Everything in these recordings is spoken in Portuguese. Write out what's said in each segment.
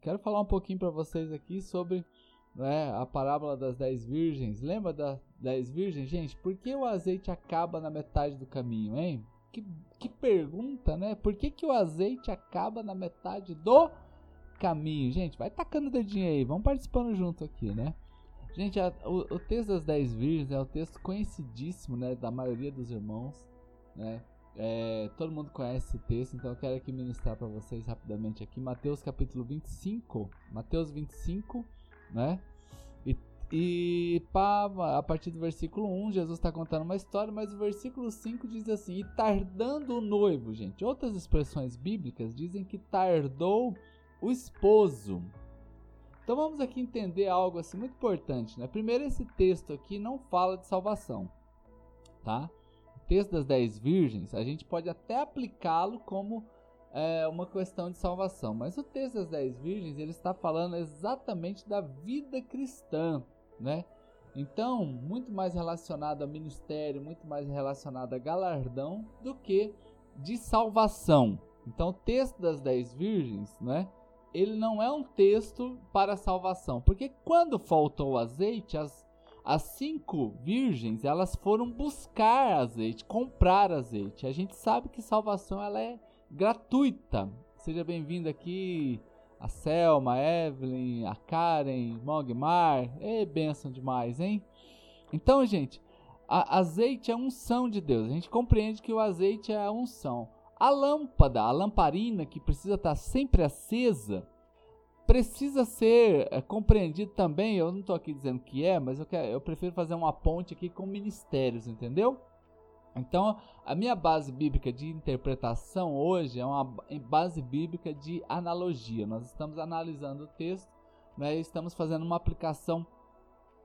quero falar um pouquinho para vocês aqui sobre né, a parábola das dez virgens. Lembra das dez virgens? Gente, por que o azeite acaba na metade do caminho, hein? Que, que pergunta, né? Por que, que o azeite acaba na metade do caminho? Gente, vai tacando o dedinho aí, vamos participando junto aqui, né? Gente, a, o, o, texto das dez virgens é um texto conhecidíssimo, né? Da maioria dos irmãos, né? É, todo mundo conhece esse texto, então eu quero aqui ministrar para vocês rapidamente aqui. Mateus capítulo 25. Mateus 25, né? E, e pá, a partir do versículo 1, Jesus está contando uma história, mas o versículo 5 diz assim: E tardando o noivo, gente. Outras expressões bíblicas dizem que tardou o esposo. Então vamos aqui entender algo assim muito importante, né? Primeiro, esse texto aqui não fala de salvação, tá? O texto das dez virgens, a gente pode até aplicá-lo como é, uma questão de salvação, mas o texto das dez virgens ele está falando exatamente da vida cristã, né? Então, muito mais relacionado ao ministério, muito mais relacionado a galardão do que de salvação. Então, o texto das dez virgens, né? ele não é um texto para salvação, porque quando faltou azeite, as, as cinco virgens elas foram buscar azeite, comprar azeite. A gente sabe que salvação ela é gratuita. Seja bem-vindo aqui a Selma, a Evelyn, a Karen, Mogmar. É benção demais, hein? Então, gente, a, azeite é unção de Deus. A gente compreende que o azeite é a unção. A lâmpada, a lamparina que precisa estar sempre acesa, precisa ser é, compreendido também. Eu não estou aqui dizendo que é, mas eu, quero, eu prefiro fazer uma ponte aqui com ministérios, entendeu? Então, a minha base bíblica de interpretação hoje é uma base bíblica de analogia. Nós estamos analisando o texto, né, estamos fazendo uma aplicação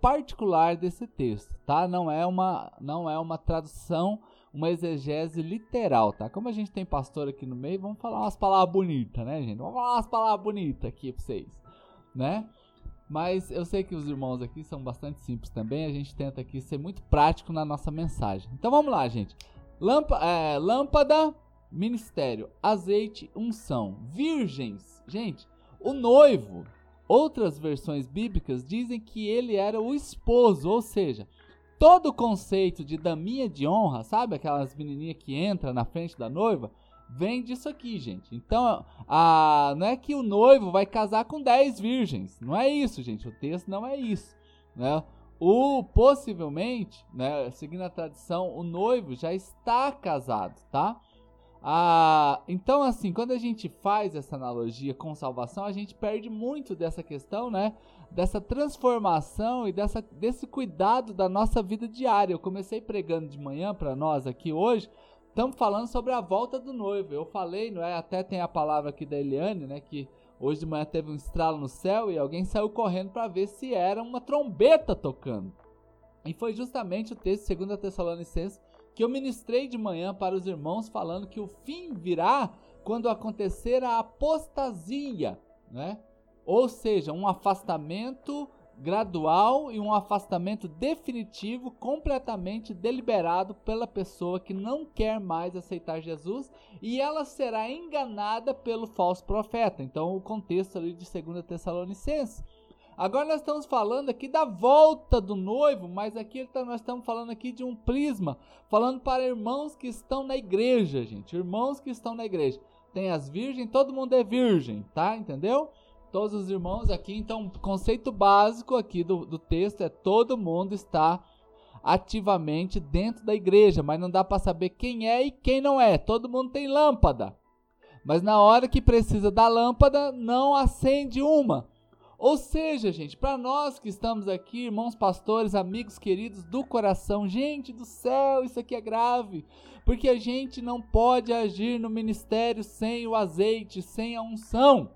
particular desse texto, tá? Não é uma, não é uma tradução uma exegese literal, tá? Como a gente tem pastor aqui no meio, vamos falar umas palavras bonitas, né, gente? Vamos falar umas palavras bonitas aqui pra vocês, né? Mas eu sei que os irmãos aqui são bastante simples também, a gente tenta aqui ser muito prático na nossa mensagem. Então vamos lá, gente. é, lâmpada, ministério, azeite, unção, virgens. Gente, o noivo, outras versões bíblicas dizem que ele era o esposo, ou seja, todo o conceito de daminha de honra, sabe? Aquelas menininhas que entram na frente da noiva, vem disso aqui, gente. Então, a, não é que o noivo vai casar com 10 virgens. Não é isso, gente. O texto não é isso. Né? O possivelmente, né, seguindo a tradição, o noivo já está casado, tá? Ah, então, assim, quando a gente faz essa analogia com salvação, a gente perde muito dessa questão, né? dessa transformação e dessa, desse cuidado da nossa vida diária. Eu comecei pregando de manhã para nós aqui hoje. Estamos falando sobre a volta do noivo. Eu falei, não é? Até tem a palavra aqui da Eliane, né? Que hoje de manhã teve um estralo no céu e alguém saiu correndo para ver se era uma trombeta tocando. E foi justamente o texto 2 Tessalonicenses que eu ministrei de manhã para os irmãos, falando que o fim virá quando acontecer a apostasia, né? Ou seja, um afastamento gradual e um afastamento definitivo, completamente deliberado pela pessoa que não quer mais aceitar Jesus e ela será enganada pelo falso profeta. Então, o contexto ali de 2 Tessalonicenses. Agora nós estamos falando aqui da volta do noivo, mas aqui tá, nós estamos falando aqui de um prisma, falando para irmãos que estão na igreja, gente, irmãos que estão na igreja. Tem as virgens, todo mundo é virgem, tá? Entendeu? todos os irmãos aqui. Então, o conceito básico aqui do, do texto é todo mundo está ativamente dentro da igreja, mas não dá para saber quem é e quem não é. Todo mundo tem lâmpada, mas na hora que precisa da lâmpada, não acende uma. Ou seja, gente, para nós que estamos aqui, irmãos pastores, amigos queridos do coração, gente do céu, isso aqui é grave, porque a gente não pode agir no ministério sem o azeite, sem a unção.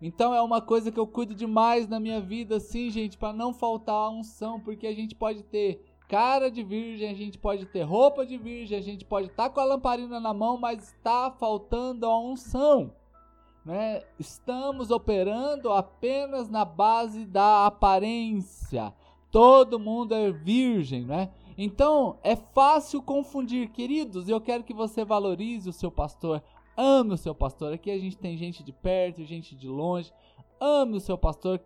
Então é uma coisa que eu cuido demais na minha vida, assim, gente, para não faltar a unção, porque a gente pode ter cara de virgem, a gente pode ter roupa de virgem, a gente pode estar tá com a lamparina na mão, mas está faltando a unção. Né? Estamos operando apenas na base da aparência. Todo mundo é virgem, né? Então é fácil confundir, queridos. Eu quero que você valorize o seu pastor Ame o seu pastor. Aqui a gente tem gente de perto, gente de longe. Ame o seu pastor,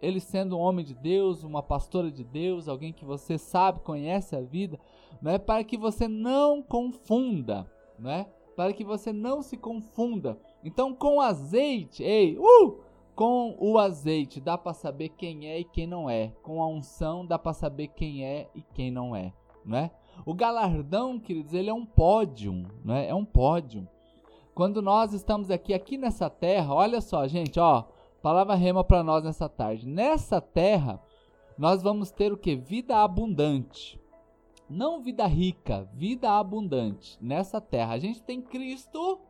ele sendo um homem de Deus, uma pastora de Deus, alguém que você sabe, conhece a vida, é Para que você não confunda, é Para que você não se confunda. Então, com azeite, ei, uh, com o azeite dá para saber quem é e quem não é. Com a unção dá para saber quem é e quem não é, né? O galardão, queridos, ele é um pódio, né? É um pódio. Quando nós estamos aqui, aqui nessa terra, olha só, gente, ó, palavra rema para nós nessa tarde. Nessa terra, nós vamos ter o que? Vida abundante. Não vida rica, vida abundante. Nessa terra, a gente tem Cristo,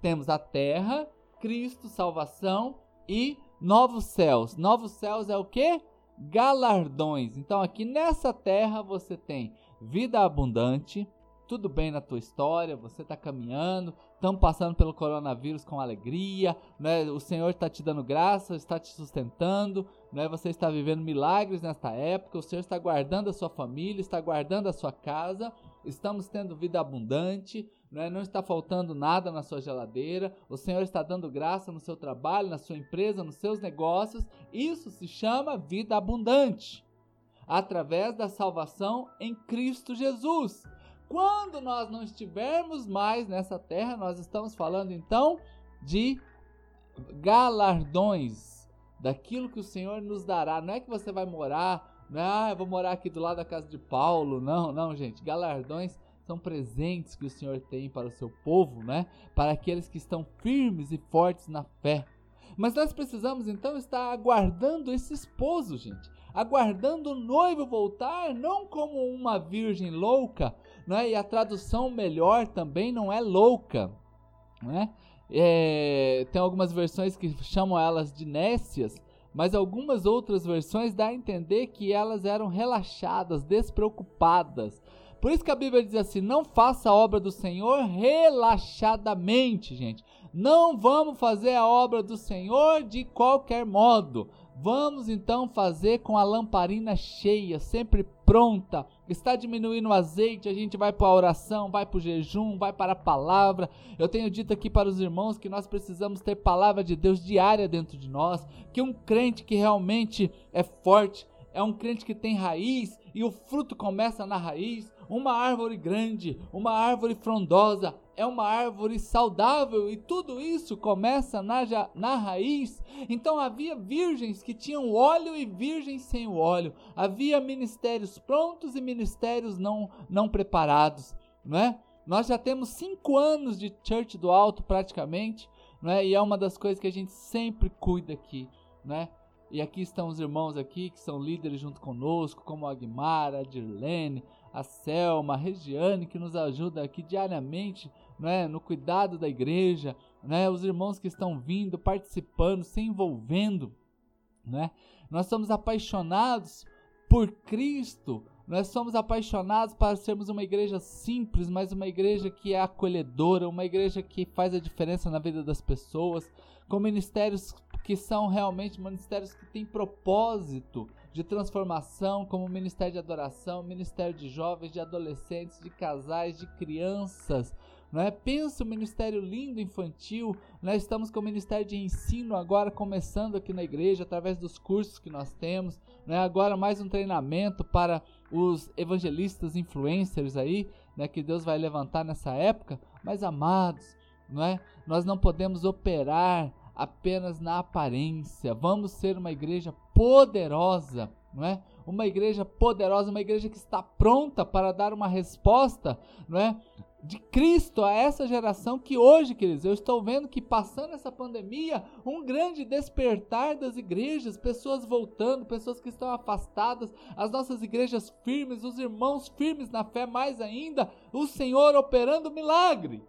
temos a terra, Cristo, salvação e novos céus. Novos céus é o que? Galardões. Então, aqui nessa terra você tem vida abundante, tudo bem na tua história, você está caminhando, estamos passando pelo coronavírus com alegria, né? o Senhor está te dando graça, está te sustentando, né? você está vivendo milagres nesta época, o Senhor está guardando a sua família, está guardando a sua casa, estamos tendo vida abundante, né? não está faltando nada na sua geladeira, o Senhor está dando graça no seu trabalho, na sua empresa, nos seus negócios, isso se chama vida abundante através da salvação em Cristo Jesus. Quando nós não estivermos mais nessa terra, nós estamos falando então de galardões, daquilo que o Senhor nos dará. Não é que você vai morar, não é, ah, eu vou morar aqui do lado da casa de Paulo. Não, não, gente. Galardões são presentes que o Senhor tem para o seu povo, né? Para aqueles que estão firmes e fortes na fé. Mas nós precisamos então estar aguardando esse esposo, gente. Aguardando o noivo voltar, não como uma virgem louca, né? E a tradução melhor também não é louca, né? É, tem algumas versões que chamam elas de nécias, mas algumas outras versões dá a entender que elas eram relaxadas, despreocupadas. Por isso que a Bíblia diz assim: não faça a obra do Senhor relaxadamente, gente. Não vamos fazer a obra do Senhor de qualquer modo. Vamos então fazer com a lamparina cheia, sempre pronta. Está diminuindo o azeite, a gente vai para a oração, vai para o jejum, vai para a palavra. Eu tenho dito aqui para os irmãos que nós precisamos ter palavra de Deus diária dentro de nós, que um crente que realmente é forte, é um crente que tem raiz e o fruto começa na raiz. Uma árvore grande, uma árvore frondosa, é uma árvore saudável e tudo isso começa na, na raiz. Então havia virgens que tinham óleo e virgens sem o óleo. Havia ministérios prontos e ministérios não, não preparados, não é? Nós já temos cinco anos de Church do Alto praticamente, não é? E é uma das coisas que a gente sempre cuida aqui, né? E aqui estão os irmãos aqui que são líderes junto conosco, como a Aguimara, a Dirlene, a Selma, a Regiane, que nos ajuda aqui diariamente né, no cuidado da igreja, né, os irmãos que estão vindo, participando, se envolvendo. Né? Nós somos apaixonados por Cristo, nós somos apaixonados para sermos uma igreja simples, mas uma igreja que é acolhedora, uma igreja que faz a diferença na vida das pessoas, com ministérios que são realmente ministérios que têm propósito de transformação, como o ministério de adoração, ministério de jovens, de adolescentes, de casais, de crianças. Não é? Pensa o ministério lindo infantil. Nós estamos com o ministério de ensino agora começando aqui na igreja através dos cursos que nós temos. Não é? Agora mais um treinamento para os evangelistas influencers aí, né, que Deus vai levantar nessa época. Mas amados, não é? Nós não podemos operar apenas na aparência. Vamos ser uma igreja poderosa, não é? Uma igreja poderosa, uma igreja que está pronta para dar uma resposta, não é? De Cristo a essa geração que hoje, queridos, eu estou vendo que passando essa pandemia, um grande despertar das igrejas, pessoas voltando, pessoas que estão afastadas, as nossas igrejas firmes, os irmãos firmes na fé mais ainda, o Senhor operando milagre.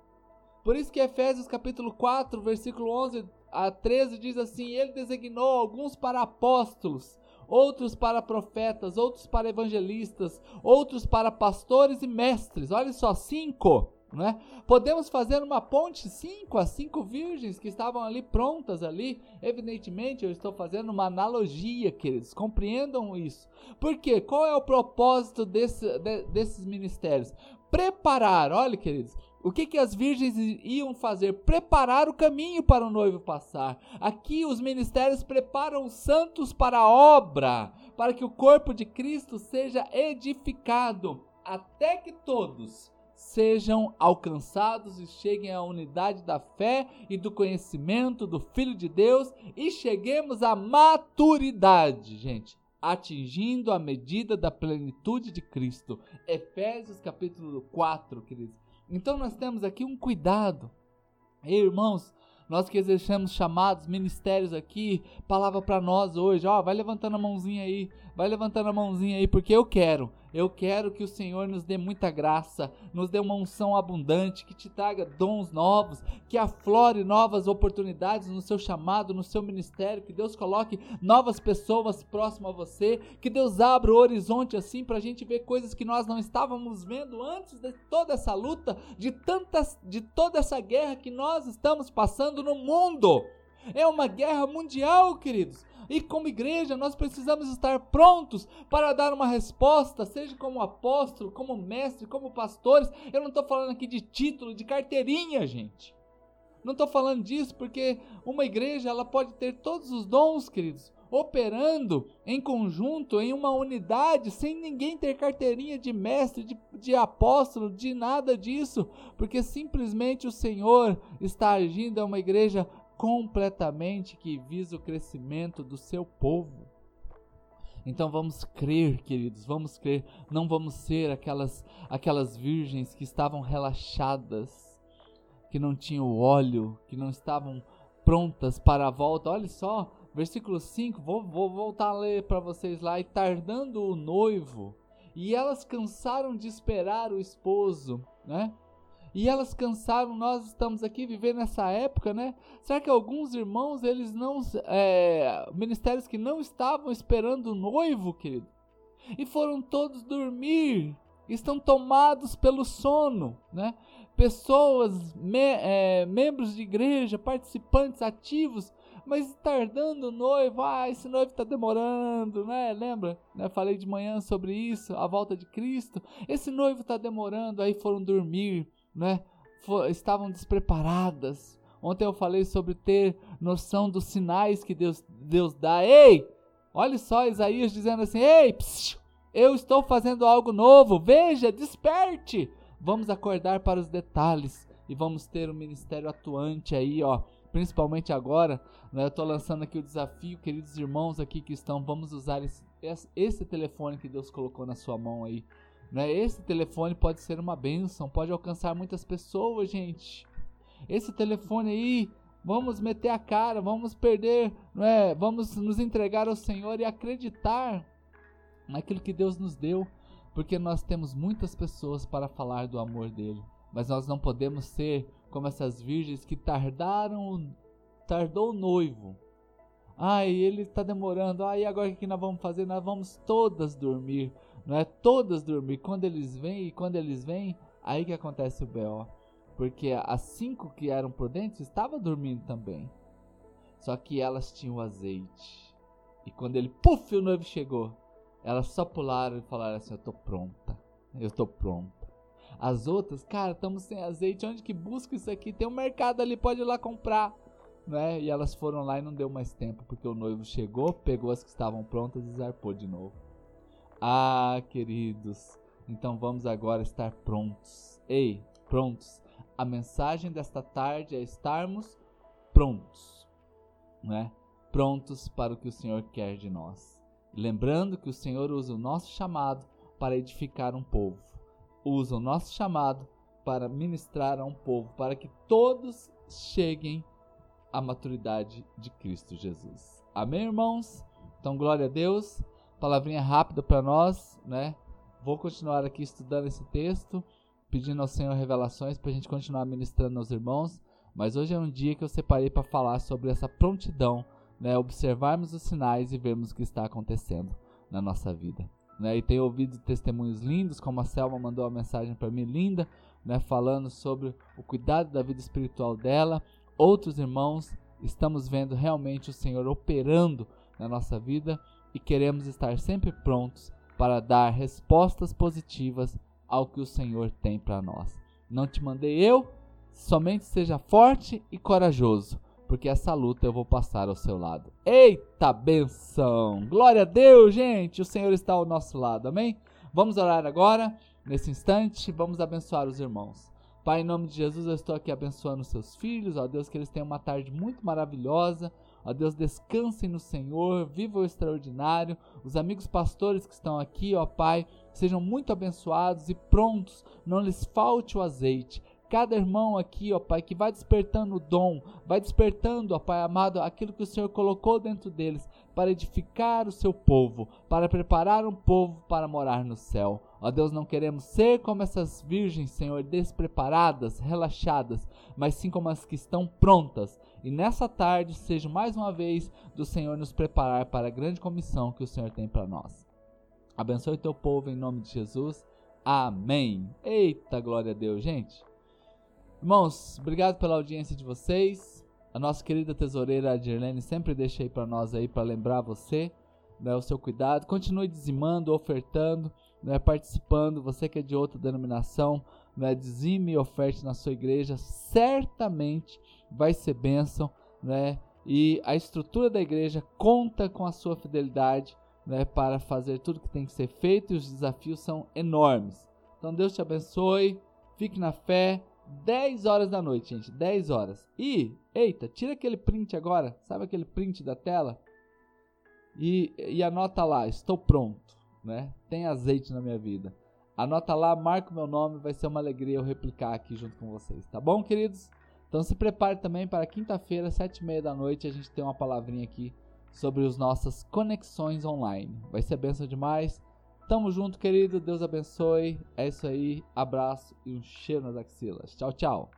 Por isso que Efésios capítulo 4, versículo 11 a 13 diz assim: Ele designou alguns para apóstolos, outros para profetas, outros para evangelistas, outros para pastores e mestres. Olha só, cinco. Né? Podemos fazer uma ponte cinco as cinco virgens que estavam ali prontas ali. Evidentemente, eu estou fazendo uma analogia, queridos. Compreendam isso. Por quê? Qual é o propósito desse, de, desses ministérios? Preparar, olha, queridos, o que, que as virgens iam fazer? Preparar o caminho para o noivo passar. Aqui os ministérios preparam os santos para a obra, para que o corpo de Cristo seja edificado, até que todos sejam alcançados e cheguem à unidade da fé e do conhecimento do Filho de Deus e cheguemos à maturidade, gente, atingindo a medida da plenitude de Cristo. Efésios capítulo 4, queridos. Então nós temos aqui um cuidado. Ei, irmãos, nós que exercemos chamados, ministérios aqui, palavra para nós hoje, ó, vai levantando a mãozinha aí, vai levantando a mãozinha aí, porque eu quero. Eu quero que o Senhor nos dê muita graça, nos dê uma unção abundante, que te traga dons novos, que aflore novas oportunidades no seu chamado, no seu ministério, que Deus coloque novas pessoas próximas a você, que Deus abra o horizonte assim para a gente ver coisas que nós não estávamos vendo antes de toda essa luta, de tantas, de toda essa guerra que nós estamos passando no mundo. É uma guerra mundial, queridos. E como igreja, nós precisamos estar prontos para dar uma resposta, seja como apóstolo, como mestre, como pastores. Eu não estou falando aqui de título, de carteirinha, gente. Não estou falando disso porque uma igreja ela pode ter todos os dons, queridos, operando em conjunto, em uma unidade, sem ninguém ter carteirinha de mestre, de, de apóstolo, de nada disso, porque simplesmente o Senhor está agindo em uma igreja completamente que visa o crescimento do seu povo. Então vamos crer, queridos, vamos crer, não vamos ser aquelas aquelas virgens que estavam relaxadas, que não tinham óleo, que não estavam prontas para a volta. Olha só, versículo 5, vou, vou voltar a ler para vocês lá. E tardando o noivo, e elas cansaram de esperar o esposo, né? E elas cansaram. Nós estamos aqui vivendo nessa época, né? Será que alguns irmãos, eles não. É, ministérios que não estavam esperando o noivo, querido, e foram todos dormir, estão tomados pelo sono, né? Pessoas, me, é, membros de igreja, participantes ativos, mas tardando o noivo, ah, esse noivo está demorando, né? Lembra? Né? Falei de manhã sobre isso, a volta de Cristo. Esse noivo está demorando, aí foram dormir né, estavam despreparadas. Ontem eu falei sobre ter noção dos sinais que Deus, Deus dá. Ei, olha só Isaías dizendo assim: Ei, psiu, eu estou fazendo algo novo. Veja, desperte. Vamos acordar para os detalhes e vamos ter um ministério atuante aí, ó. Principalmente agora, né, eu estou lançando aqui o desafio, queridos irmãos aqui que estão, vamos usar esse, esse telefone que Deus colocou na sua mão aí né? Esse telefone pode ser uma benção, pode alcançar muitas pessoas, gente. Esse telefone aí, vamos meter a cara, vamos perder, né? vamos nos entregar ao Senhor e acreditar naquilo que Deus nos deu, porque nós temos muitas pessoas para falar do amor dele, mas nós não podemos ser como essas virgens que tardaram, tardou o noivo. Ai, ele está demorando. Ai, agora o que nós vamos fazer? Nós vamos todas dormir não é todas dormir. Quando eles vêm e quando eles vêm, aí que acontece o BO. Porque as cinco que eram prudentes estavam dormindo também. Só que elas tinham azeite. E quando ele, puf, o noivo chegou, elas só pularam e falaram assim: Eu tô pronta. Eu tô pronta. As outras, cara, estamos sem azeite. Onde que busca isso aqui? Tem um mercado ali, pode ir lá comprar. Né? E elas foram lá e não deu mais tempo, porque o noivo chegou, pegou as que estavam prontas e zarpou de novo. Ah, queridos, então vamos agora estar prontos. Ei, prontos. A mensagem desta tarde é estarmos prontos, né? Prontos para o que o Senhor quer de nós. Lembrando que o Senhor usa o nosso chamado para edificar um povo. Usa o nosso chamado para ministrar a um povo, para que todos cheguem à maturidade de Cristo Jesus. Amém, irmãos? Então, glória a Deus palavrinha rápida para nós, né? Vou continuar aqui estudando esse texto, pedindo ao Senhor revelações para a gente continuar ministrando aos irmãos. Mas hoje é um dia que eu separei para falar sobre essa prontidão, né? Observarmos os sinais e vermos o que está acontecendo na nossa vida. Né? E tenho ouvido testemunhos lindos, como a Selma mandou uma mensagem para mim linda, né? Falando sobre o cuidado da vida espiritual dela. Outros irmãos, estamos vendo realmente o Senhor operando na nossa vida e queremos estar sempre prontos para dar respostas positivas ao que o Senhor tem para nós. Não te mandei eu? Somente seja forte e corajoso, porque essa luta eu vou passar ao seu lado. Eita benção! Glória a Deus, gente! O Senhor está ao nosso lado, amém? Vamos orar agora, nesse instante, vamos abençoar os irmãos. Pai, em nome de Jesus, eu estou aqui abençoando seus filhos, ó Deus, que eles tenham uma tarde muito maravilhosa. Ó Deus, descansem no Senhor, vivam o extraordinário. Os amigos pastores que estão aqui, ó Pai, sejam muito abençoados e prontos, não lhes falte o azeite cada irmão aqui, ó Pai, que vai despertando o dom, vai despertando, ó Pai amado, aquilo que o Senhor colocou dentro deles para edificar o seu povo, para preparar um povo para morar no céu. Ó Deus, não queremos ser como essas virgens, Senhor, despreparadas, relaxadas, mas sim como as que estão prontas. E nessa tarde seja mais uma vez do Senhor nos preparar para a grande comissão que o Senhor tem para nós. Abençoe teu povo em nome de Jesus. Amém. Eita glória a Deus, gente. Irmãos, obrigado pela audiência de vocês. A nossa querida tesoureira Dirlene sempre deixa aí para nós aí para lembrar você, né, o seu cuidado. Continue dizimando, ofertando, né, participando. Você que é de outra denominação, né, dizime e oferte na sua igreja, certamente vai ser bênção, né? E a estrutura da igreja conta com a sua fidelidade, né, para fazer tudo que tem que ser feito e os desafios são enormes. Então Deus te abençoe, fique na fé 10 horas da noite, gente. 10 horas. E, eita, tira aquele print agora. Sabe aquele print da tela? E, e anota lá, estou pronto, né? Tem azeite na minha vida. Anota lá, marca o meu nome, vai ser uma alegria eu replicar aqui junto com vocês, tá bom, queridos? Então se prepare também para quinta-feira, sete e meia da noite, a gente tem uma palavrinha aqui sobre as nossas conexões online. Vai ser benção demais. Tamo junto, querido. Deus abençoe. É isso aí. Abraço e um cheiro nas axilas. Tchau, tchau.